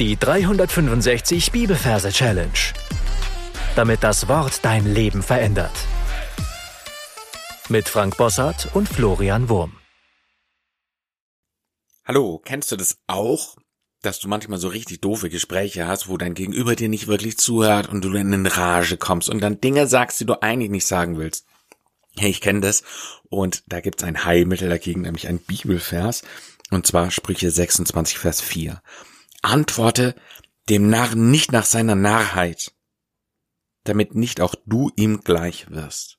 Die 365 Bibelverse Challenge. Damit das Wort dein Leben verändert. Mit Frank Bossart und Florian Wurm. Hallo, kennst du das auch? Dass du manchmal so richtig doofe Gespräche hast, wo dein Gegenüber dir nicht wirklich zuhört und du in eine Rage kommst und dann Dinge sagst, die du eigentlich nicht sagen willst. Hey, ich kenne das und da gibt's ein Heilmittel dagegen, nämlich ein Bibelvers und zwar Sprüche 26 Vers 4. Antworte dem Narren nicht nach seiner Narrheit, damit nicht auch du ihm gleich wirst.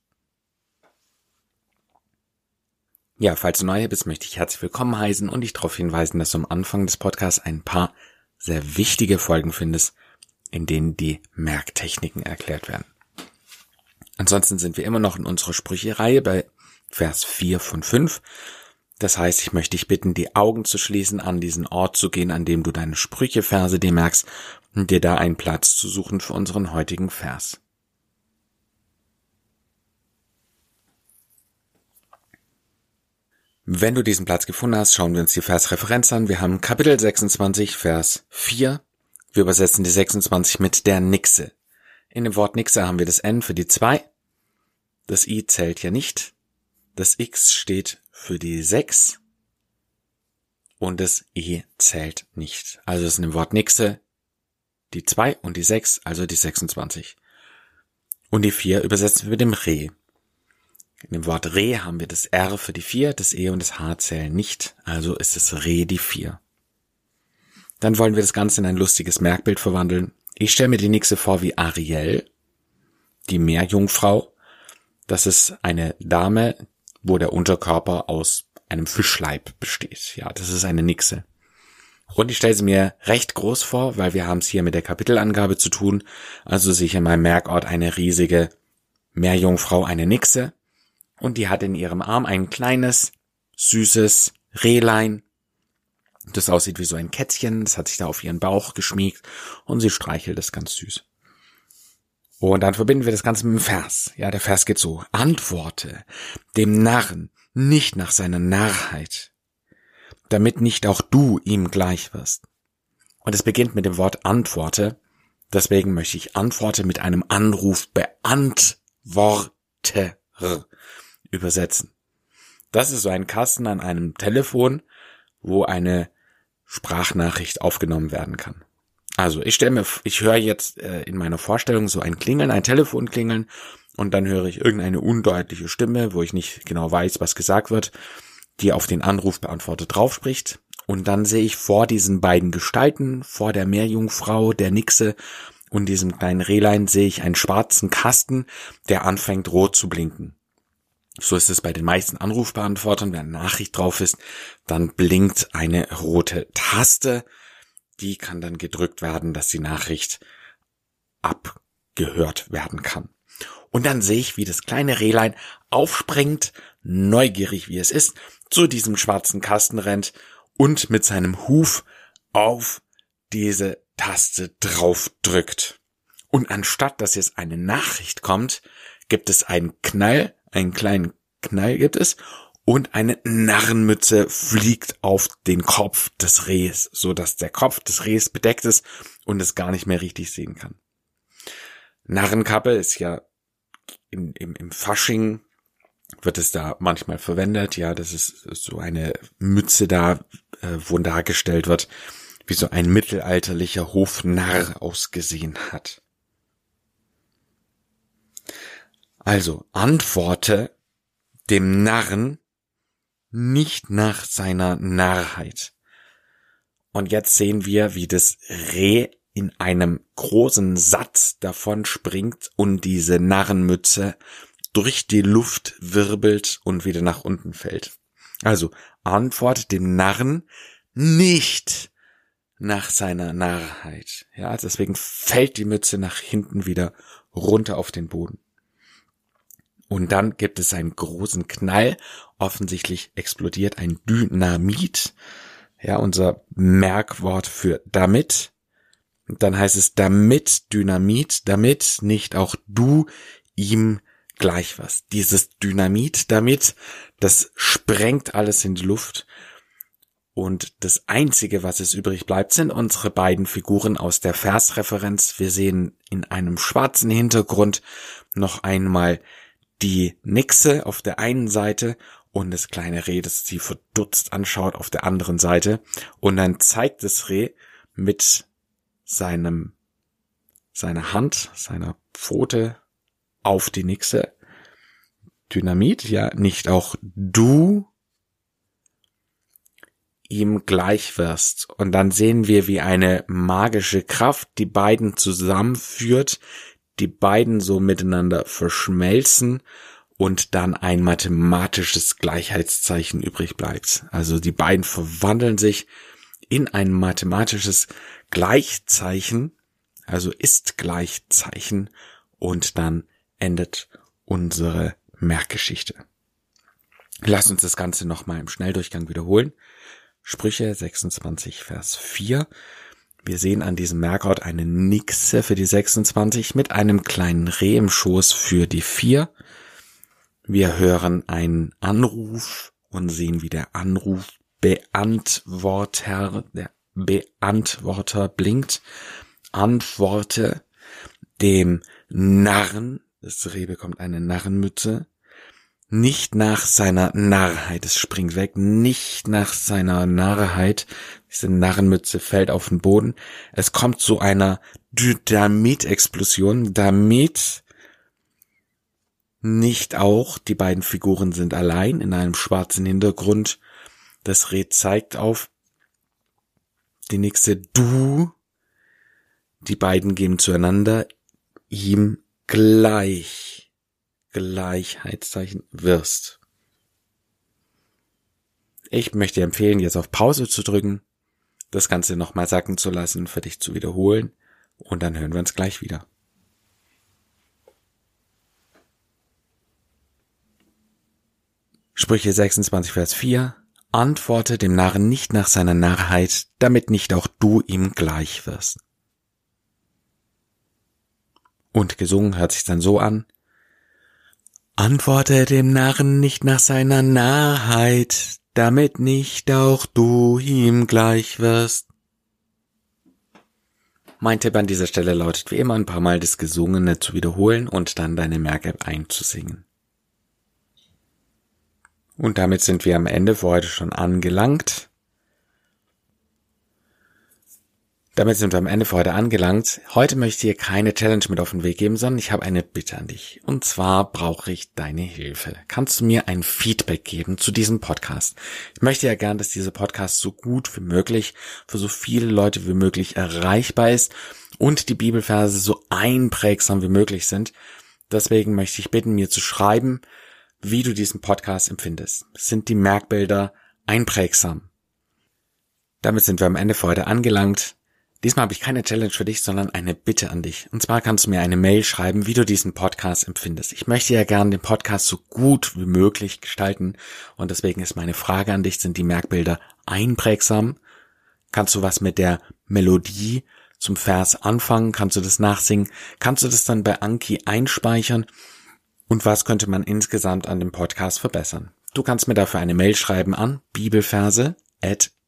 Ja, falls du neu bist, möchte ich herzlich willkommen heißen und dich darauf hinweisen, dass du am Anfang des Podcasts ein paar sehr wichtige Folgen findest, in denen die Merktechniken erklärt werden. Ansonsten sind wir immer noch in unserer Sprüche-Reihe bei Vers 4 von 5 das heißt, ich möchte dich bitten, die Augen zu schließen, an diesen Ort zu gehen, an dem du deine Sprücheverse dir merkst und dir da einen Platz zu suchen für unseren heutigen Vers. Wenn du diesen Platz gefunden hast, schauen wir uns die Versreferenz an. Wir haben Kapitel 26, Vers 4. Wir übersetzen die 26 mit der Nixe. In dem Wort Nixe haben wir das N für die 2. Das I zählt ja nicht. Das X steht für die 6 und das E zählt nicht. Also ist in dem Wort Nixe die 2 und die 6, also die 26. Und die 4 übersetzen wir mit dem Re. In dem Wort Re haben wir das R für die 4, das E und das H zählen nicht, also ist es Re die 4. Dann wollen wir das Ganze in ein lustiges Merkbild verwandeln. Ich stelle mir die Nixe vor wie Ariel, die Meerjungfrau. Das ist eine Dame, wo der Unterkörper aus einem Fischleib besteht. Ja, das ist eine Nixe. Und ich stelle sie mir recht groß vor, weil wir haben es hier mit der Kapitelangabe zu tun. Also sehe ich in meinem Merkort eine riesige Meerjungfrau, eine Nixe. Und die hat in ihrem Arm ein kleines, süßes Rehlein. Das aussieht wie so ein Kätzchen. Das hat sich da auf ihren Bauch geschmiegt. Und sie streichelt es ganz süß. Und dann verbinden wir das Ganze mit dem Vers. Ja, der Vers geht so. Antworte dem Narren nicht nach seiner Narrheit, damit nicht auch du ihm gleich wirst. Und es beginnt mit dem Wort Antworte. Deswegen möchte ich Antworte mit einem Anruf beantworte übersetzen. Das ist so ein Kasten an einem Telefon, wo eine Sprachnachricht aufgenommen werden kann. Also ich stelle mir, ich höre jetzt äh, in meiner Vorstellung so ein Klingeln, ein Telefon klingeln und dann höre ich irgendeine undeutliche Stimme, wo ich nicht genau weiß, was gesagt wird, die auf den Anrufbeantworter draufspricht. Und dann sehe ich vor diesen beiden Gestalten, vor der Meerjungfrau, der Nixe und diesem kleinen Rehlein sehe ich einen schwarzen Kasten, der anfängt rot zu blinken. So ist es bei den meisten Anrufbeantwortern, wenn eine Nachricht drauf ist, dann blinkt eine rote Taste die kann dann gedrückt werden, dass die Nachricht abgehört werden kann. Und dann sehe ich, wie das kleine Rehlein aufspringt, neugierig wie es ist, zu diesem schwarzen Kasten rennt und mit seinem Huf auf diese Taste drauf drückt. Und anstatt dass jetzt eine Nachricht kommt, gibt es einen Knall, einen kleinen Knall gibt es und eine Narrenmütze fliegt auf den Kopf des Rehs, so dass der Kopf des Rehs bedeckt ist und es gar nicht mehr richtig sehen kann. Narrenkappe ist ja im, im, im Fasching wird es da manchmal verwendet. Ja, das ist so eine Mütze da, äh, wo dargestellt wird, wie so ein mittelalterlicher Hofnarr ausgesehen hat. Also antworte dem Narren nicht nach seiner Narrheit. Und jetzt sehen wir, wie das Reh in einem großen Satz davon springt und diese Narrenmütze durch die Luft wirbelt und wieder nach unten fällt. Also antwortet dem Narren nicht nach seiner Narrheit. Ja, deswegen fällt die Mütze nach hinten wieder runter auf den Boden. Und dann gibt es einen großen Knall. Offensichtlich explodiert ein Dynamit. Ja, unser Merkwort für damit. Und dann heißt es damit Dynamit, damit nicht auch du ihm gleich was. Dieses Dynamit damit, das sprengt alles in die Luft Und das Einzige, was es übrig bleibt, sind unsere beiden Figuren aus der Versreferenz. Wir sehen in einem schwarzen Hintergrund noch einmal die Nixe auf der einen Seite und das kleine Reh, das sie verdutzt anschaut auf der anderen Seite. Und dann zeigt das Reh mit seinem, seiner Hand, seiner Pfote auf die Nixe. Dynamit, ja, nicht auch du ihm gleich wirst. Und dann sehen wir, wie eine magische Kraft die beiden zusammenführt, die beiden so miteinander verschmelzen und dann ein mathematisches Gleichheitszeichen übrig bleibt. Also die beiden verwandeln sich in ein mathematisches Gleichzeichen, also ist Gleichzeichen und dann endet unsere Merkgeschichte. Lass uns das Ganze nochmal im Schnelldurchgang wiederholen. Sprüche 26, Vers 4. Wir sehen an diesem Merkort eine Nixe für die 26 mit einem kleinen Reh im Schoß für die 4. Wir hören einen Anruf und sehen, wie der Anruf Beantworter, der Beantworter blinkt. Antworte dem Narren. Das Reh bekommt eine Narrenmütze nicht nach seiner Narrheit, es springt weg, nicht nach seiner Narrheit, diese Narrenmütze fällt auf den Boden, es kommt zu einer Dynamit-Explosion, damit nicht auch, die beiden Figuren sind allein in einem schwarzen Hintergrund, das Reh zeigt auf. Die nächste Du, die beiden gehen zueinander, ihm gleich Gleichheitszeichen wirst. Ich möchte dir empfehlen, jetzt auf Pause zu drücken, das Ganze nochmal sacken zu lassen, für dich zu wiederholen und dann hören wir uns gleich wieder. Sprüche 26, Vers 4 Antworte dem Narren nicht nach seiner Narrheit, damit nicht auch du ihm gleich wirst. Und gesungen hört sich dann so an, Antworte dem Narren nicht nach seiner Narrheit, damit nicht auch du ihm gleich wirst. Mein Tipp an dieser Stelle lautet wie immer ein paar Mal das Gesungene zu wiederholen und dann deine Merke einzusingen. Und damit sind wir am Ende für heute schon angelangt. Damit sind wir am Ende für heute angelangt. Heute möchte ich dir keine Challenge mit auf den Weg geben, sondern ich habe eine Bitte an dich. Und zwar brauche ich deine Hilfe. Kannst du mir ein Feedback geben zu diesem Podcast? Ich möchte ja gern, dass dieser Podcast so gut wie möglich für so viele Leute wie möglich erreichbar ist und die Bibelverse so einprägsam wie möglich sind. Deswegen möchte ich bitten, mir zu schreiben, wie du diesen Podcast empfindest. Sind die Merkbilder einprägsam? Damit sind wir am Ende für heute angelangt. Diesmal habe ich keine Challenge für dich, sondern eine Bitte an dich. Und zwar kannst du mir eine Mail schreiben, wie du diesen Podcast empfindest. Ich möchte ja gerne den Podcast so gut wie möglich gestalten und deswegen ist meine Frage an dich, sind die Merkbilder einprägsam? Kannst du was mit der Melodie zum Vers anfangen? Kannst du das nachsingen? Kannst du das dann bei Anki einspeichern? Und was könnte man insgesamt an dem Podcast verbessern? Du kannst mir dafür eine Mail schreiben an bibelverse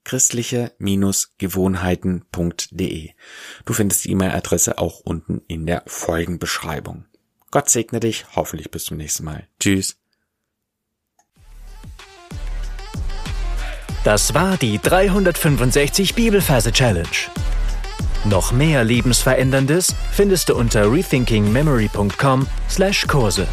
christliche-gewohnheiten.de. Du findest die E-Mail-Adresse auch unten in der Folgenbeschreibung. Gott segne dich, hoffentlich bis zum nächsten Mal. Tschüss. Das war die 365 Bibelferse Challenge. Noch mehr Lebensveränderndes findest du unter rethinkingmemory.com/Kurse.